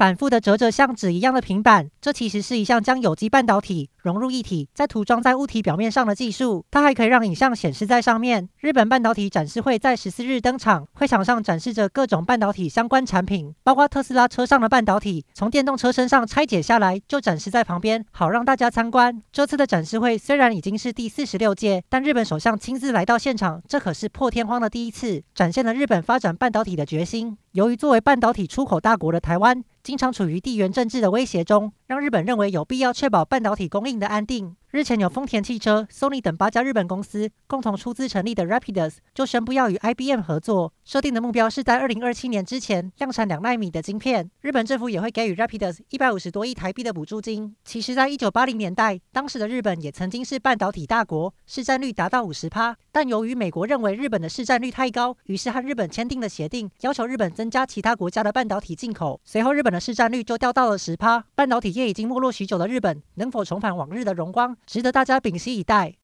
反复的折着像纸一样的平板，这其实是一项将有机半导体融入一体，再涂装在物体表面上的技术。它还可以让影像显示在上面。日本半导体展示会在十四日登场，会场上展示着各种半导体相关产品，包括特斯拉车上的半导体，从电动车身上拆解下来就展示在旁边，好让大家参观。这次的展示会虽然已经是第四十六届，但日本首相亲自来到现场，这可是破天荒的第一次，展现了日本发展半导体的决心。由于作为半导体出口大国的台湾，经常处于地缘政治的威胁中，让日本认为有必要确保半导体供应的安定。日前，有丰田汽车、Sony 等八家日本公司共同出资成立的 Rapidus 就宣布要与 IBM 合作，设定的目标是在二零二七年之前量产两纳米的晶片。日本政府也会给予 Rapidus 一百五十多亿台币的补助金。其实，在一九八零年代，当时的日本也曾经是半导体大国，市占率达到五十趴。但由于美国认为日本的市占率太高，于是和日本签订了协定，要求日本增加其他国家的半导体进口。随后，日本的市占率就掉到了十趴。半导体业已经没落许久的日本，能否重返往日的荣光？值得大家屏息以待。